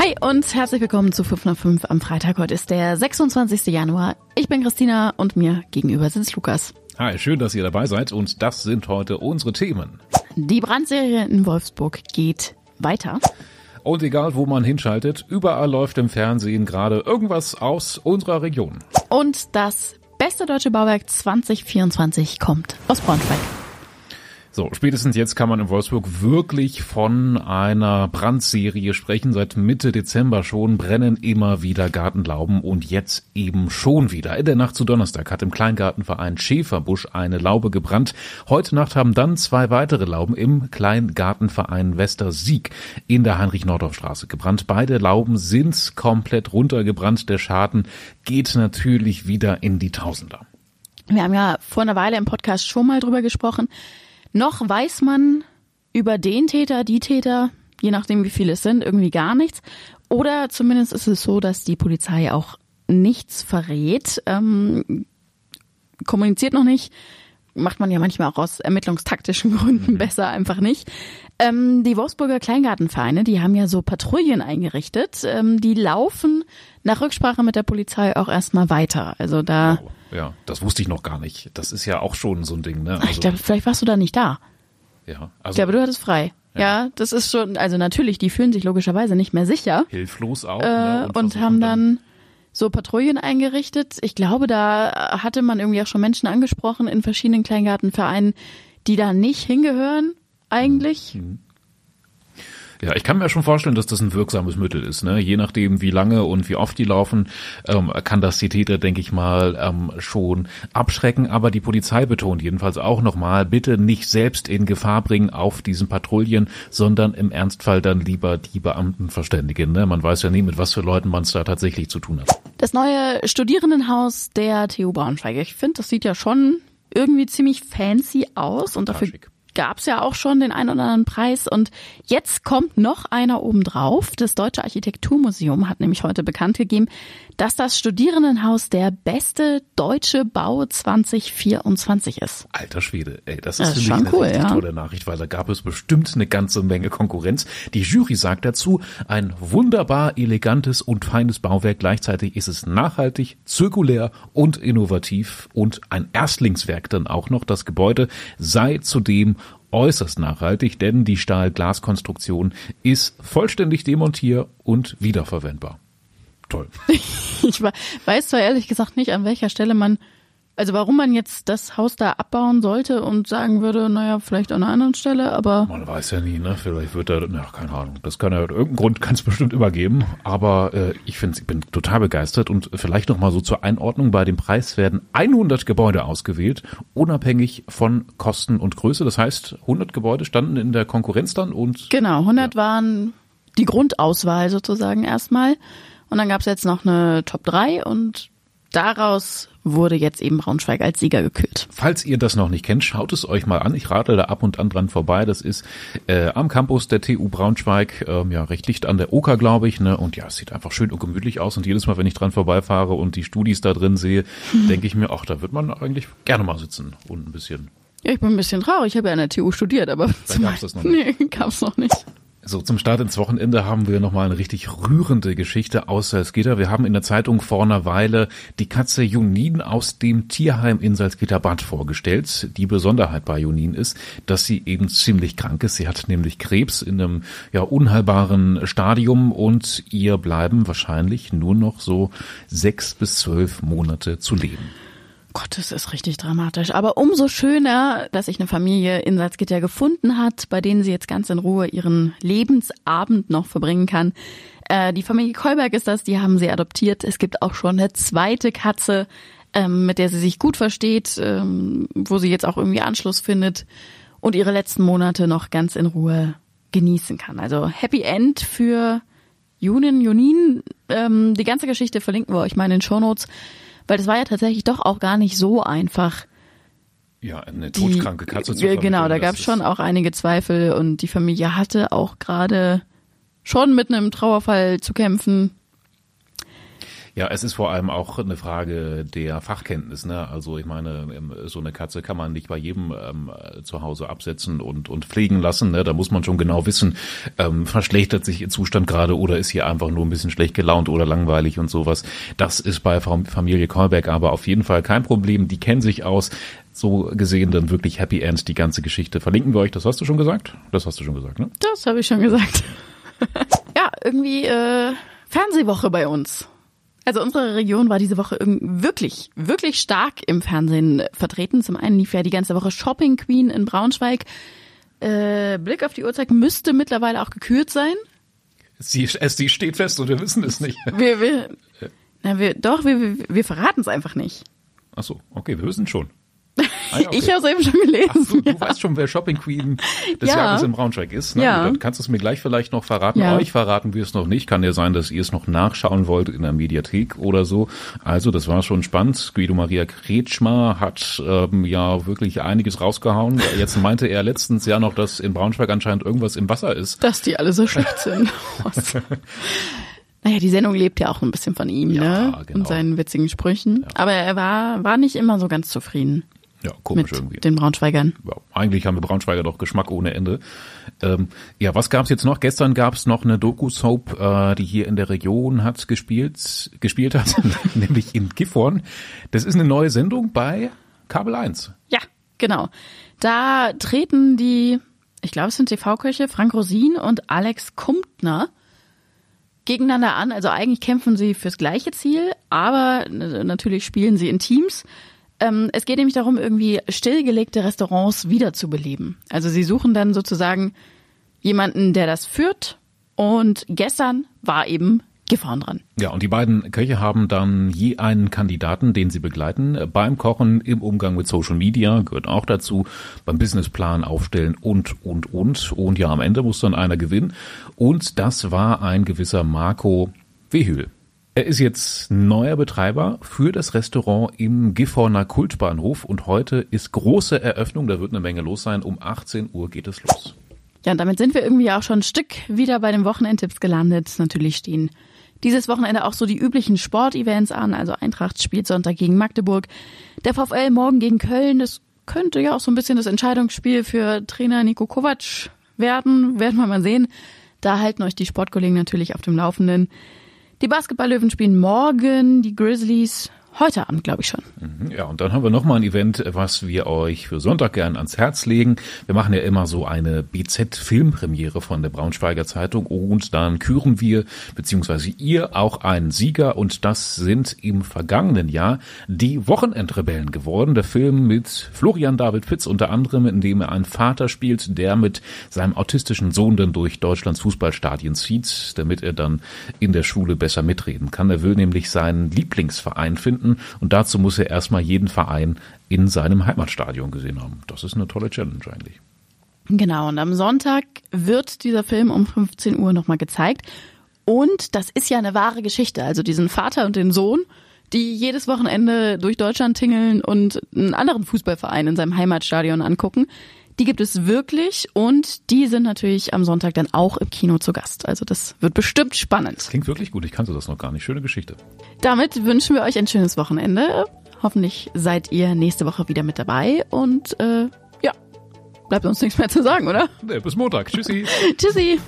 Hi und herzlich willkommen zu 505 am Freitag. Heute ist der 26. Januar. Ich bin Christina und mir gegenüber sitzt Lukas. Hi, schön, dass ihr dabei seid und das sind heute unsere Themen. Die Brandserie in Wolfsburg geht weiter. Und egal, wo man hinschaltet, überall läuft im Fernsehen gerade irgendwas aus unserer Region. Und das beste deutsche Bauwerk 2024 kommt aus Braunschweig. So, spätestens jetzt kann man in Wolfsburg wirklich von einer Brandserie sprechen. Seit Mitte Dezember schon brennen immer wieder Gartenlauben und jetzt eben schon wieder. In der Nacht zu Donnerstag hat im Kleingartenverein Schäferbusch eine Laube gebrannt. Heute Nacht haben dann zwei weitere Lauben im Kleingartenverein Westersieg in der Heinrich-Nordorf-Straße gebrannt. Beide Lauben sind komplett runtergebrannt. Der Schaden geht natürlich wieder in die Tausender. Wir haben ja vor einer Weile im Podcast schon mal drüber gesprochen. Noch weiß man über den Täter, die Täter, je nachdem wie viele es sind, irgendwie gar nichts. Oder zumindest ist es so, dass die Polizei auch nichts verrät, ähm, kommuniziert noch nicht. Macht man ja manchmal auch aus ermittlungstaktischen Gründen mhm. besser einfach nicht. Ähm, die Wolfsburger Kleingartenvereine, die haben ja so Patrouillen eingerichtet. Ähm, die laufen nach Rücksprache mit der Polizei auch erstmal weiter. Also da. Wow ja, das wusste ich noch gar nicht. Das ist ja auch schon so ein Ding, ne? Also, ich glaube, vielleicht warst du da nicht da. Ja, also. Ich glaube, du hattest frei. Ja. ja. das ist schon, also natürlich, die fühlen sich logischerweise nicht mehr sicher. Hilflos auch. Äh, ne? Und, und haben dann so Patrouillen eingerichtet. Ich glaube, da hatte man irgendwie auch schon Menschen angesprochen in verschiedenen Kleingartenvereinen, die da nicht hingehören, eigentlich. Mhm. Ja, ich kann mir schon vorstellen, dass das ein wirksames Mittel ist. Ne? Je nachdem, wie lange und wie oft die laufen, ähm, kann das die Täter, denke ich mal, ähm, schon abschrecken. Aber die Polizei betont jedenfalls auch nochmal, bitte nicht selbst in Gefahr bringen auf diesen Patrouillen, sondern im Ernstfall dann lieber die Beamten verständigen. Ne? Man weiß ja nie, mit was für Leuten man es da tatsächlich zu tun hat. Das neue Studierendenhaus der TU Braunschweig. Ich finde, das sieht ja schon irgendwie ziemlich fancy aus und dafür ja, gab es ja auch schon den einen oder anderen Preis und jetzt kommt noch einer obendrauf. Das Deutsche Architekturmuseum hat nämlich heute bekannt gegeben, dass das Studierendenhaus der beste deutsche Bau 2024 ist. Alter Schwede, ey, das ist, das ist schon eine cool, ja. tolle Nachricht, weil da gab es bestimmt eine ganze Menge Konkurrenz. Die Jury sagt dazu, ein wunderbar elegantes und feines Bauwerk. Gleichzeitig ist es nachhaltig, zirkulär und innovativ und ein Erstlingswerk dann auch noch. Das Gebäude sei zudem äußerst nachhaltig, denn die Stahl-Glas-Konstruktion ist vollständig demontier- und wiederverwendbar. Toll. ich weiß zwar ehrlich gesagt nicht, an welcher Stelle man also warum man jetzt das Haus da abbauen sollte und sagen würde, naja, vielleicht an einer anderen Stelle, aber. Man weiß ja nie, ne? Vielleicht wird er, na, keine Ahnung. Das kann ja, irgendeinen Grund kann es bestimmt immer geben. Aber äh, ich finde, ich bin total begeistert und vielleicht nochmal so zur Einordnung. Bei dem Preis werden 100 Gebäude ausgewählt, unabhängig von Kosten und Größe. Das heißt, 100 Gebäude standen in der Konkurrenz dann und. Genau, 100 ja. waren die Grundauswahl sozusagen erstmal. Und dann gab es jetzt noch eine Top 3 und daraus wurde jetzt eben Braunschweig als Sieger gekürt. Falls ihr das noch nicht kennt, schaut es euch mal an. Ich radel da ab und an dran vorbei. Das ist äh, am Campus der TU Braunschweig, ähm, ja recht dicht an der Oker, glaube ich. Ne? Und ja, es sieht einfach schön und gemütlich aus. Und jedes Mal, wenn ich dran vorbeifahre und die Studis da drin sehe, mhm. denke ich mir, ach, da wird man eigentlich gerne mal sitzen und ein bisschen. Ja, ich bin ein bisschen traurig. Ich habe ja an der TU studiert, aber da gab's das noch nicht. Nee, gab's noch nicht. So, zum Start ins Wochenende haben wir nochmal eine richtig rührende Geschichte aus Salzgitter. Wir haben in der Zeitung vor einer Weile die Katze Junin aus dem Tierheim in Salzgitter Bad vorgestellt. Die Besonderheit bei Junin ist, dass sie eben ziemlich krank ist. Sie hat nämlich Krebs in einem ja unheilbaren Stadium und ihr bleiben wahrscheinlich nur noch so sechs bis zwölf Monate zu leben. Gott, das ist richtig dramatisch. Aber umso schöner, dass sich eine Familie in Salzgitter gefunden hat, bei denen sie jetzt ganz in Ruhe ihren Lebensabend noch verbringen kann. Äh, die Familie Kolberg ist das, die haben sie adoptiert. Es gibt auch schon eine zweite Katze, ähm, mit der sie sich gut versteht, ähm, wo sie jetzt auch irgendwie Anschluss findet und ihre letzten Monate noch ganz in Ruhe genießen kann. Also Happy End für Junin, Junin. Ähm, die ganze Geschichte verlinken wir euch mal in den Shownotes. Notes weil das war ja tatsächlich doch auch gar nicht so einfach. Ja, eine todkranke Katze zu vermitteln. Genau, da gab es schon auch einige Zweifel und die Familie hatte auch gerade schon mit einem Trauerfall zu kämpfen. Ja, es ist vor allem auch eine Frage der Fachkenntnis. Ne? Also ich meine, ähm, so eine Katze kann man nicht bei jedem ähm, zu Hause absetzen und, und pflegen lassen. Ne? Da muss man schon genau wissen, ähm, verschlechtert sich ihr Zustand gerade oder ist hier einfach nur ein bisschen schlecht gelaunt oder langweilig und sowas. Das ist bei Familie Kolberg aber auf jeden Fall kein Problem. Die kennen sich aus. So gesehen dann wirklich Happy End, die ganze Geschichte. Verlinken wir euch, das hast du schon gesagt? Das hast du schon gesagt, ne? Das habe ich schon gesagt. ja, irgendwie äh, Fernsehwoche bei uns. Also unsere Region war diese Woche wirklich, wirklich stark im Fernsehen vertreten. Zum einen lief ja die ganze Woche Shopping Queen in Braunschweig. Äh, Blick auf die Uhrzeit müsste mittlerweile auch gekürt sein. Sie, sie steht fest und wir wissen es nicht. Wir, wir, na, wir, doch, wir, wir, wir verraten es einfach nicht. Ach so, okay, wir wissen schon. Ah, ja, okay. Ich habe es eben schon gelesen. Du, ja. du weißt schon, wer Shopping Queen des ja. Jahres in Braunschweig ist. Ne? Ja. Dann kannst du es mir gleich vielleicht noch verraten. Ja. Euch verraten wir es noch nicht. Kann ja sein, dass ihr es noch nachschauen wollt in der Mediathek oder so. Also das war schon spannend. Guido Maria Kretschmer hat ähm, ja wirklich einiges rausgehauen. Jetzt meinte er letztens ja noch, dass in Braunschweig anscheinend irgendwas im Wasser ist. Dass die alle so schlecht sind. Naja, die Sendung lebt ja auch ein bisschen von ihm, ja, ne? Genau. Und seinen witzigen Sprüchen. Ja. Aber er war, war nicht immer so ganz zufrieden. Ja, komisch mit irgendwie. Den Braunschweigern. Ja, eigentlich haben wir Braunschweiger doch Geschmack ohne Ende. Ähm, ja, was gab's jetzt noch? Gestern gab's noch eine Doku-Soap, äh, die hier in der Region hat gespielt, gespielt hat, nämlich in Gifhorn. Das ist eine neue Sendung bei Kabel 1. Ja, genau. Da treten die, ich glaube, es sind TV-Köche, Frank Rosin und Alex Kumptner gegeneinander an. Also eigentlich kämpfen sie fürs gleiche Ziel, aber natürlich spielen sie in Teams. Ähm, es geht nämlich darum, irgendwie stillgelegte Restaurants wiederzubeleben. Also sie suchen dann sozusagen jemanden, der das führt. Und gestern war eben Gifhorn dran. Ja, und die beiden Köche haben dann je einen Kandidaten, den sie begleiten, beim Kochen, im Umgang mit Social Media, gehört auch dazu, beim Businessplan aufstellen und, und, und. Und ja, am Ende muss dann einer gewinnen. Und das war ein gewisser Marco Wehül. Er ist jetzt neuer Betreiber für das Restaurant im Gifhorner Kultbahnhof und heute ist große Eröffnung, da wird eine Menge los sein. Um 18 Uhr geht es los. Ja, und damit sind wir irgendwie auch schon ein Stück wieder bei den Wochenendtipps gelandet. Natürlich stehen dieses Wochenende auch so die üblichen Sportevents an, also Eintracht spielt Sonntag gegen Magdeburg, der VfL morgen gegen Köln. Das könnte ja auch so ein bisschen das Entscheidungsspiel für Trainer Nico Kovac werden, werden wir mal sehen. Da halten euch die Sportkollegen natürlich auf dem Laufenden. Die Basketballlöwen spielen morgen, die Grizzlies Heute Abend, glaube ich schon. Mhm, ja, und dann haben wir nochmal ein Event, was wir euch für Sonntag gern ans Herz legen. Wir machen ja immer so eine BZ-Filmpremiere von der Braunschweiger Zeitung und dann küren wir, beziehungsweise ihr, auch einen Sieger und das sind im vergangenen Jahr die Wochenendrebellen geworden. Der Film mit Florian David Fitz unter anderem, in dem er einen Vater spielt, der mit seinem autistischen Sohn dann durch Deutschlands Fußballstadien zieht, damit er dann in der Schule besser mitreden kann. Er will nämlich seinen Lieblingsverein finden finden. Und dazu muss er erstmal jeden Verein in seinem Heimatstadion gesehen haben. Das ist eine tolle Challenge eigentlich. Genau, und am Sonntag wird dieser Film um 15 Uhr nochmal gezeigt. Und das ist ja eine wahre Geschichte. Also diesen Vater und den Sohn, die jedes Wochenende durch Deutschland tingeln und einen anderen Fußballverein in seinem Heimatstadion angucken. Die gibt es wirklich und die sind natürlich am Sonntag dann auch im Kino zu Gast. Also das wird bestimmt spannend. Das klingt wirklich gut. Ich kannte das noch gar nicht. Schöne Geschichte. Damit wünschen wir euch ein schönes Wochenende. Hoffentlich seid ihr nächste Woche wieder mit dabei und äh, ja, bleibt uns nichts mehr zu sagen, oder? Nee, bis Montag. Tschüssi. Tschüssi.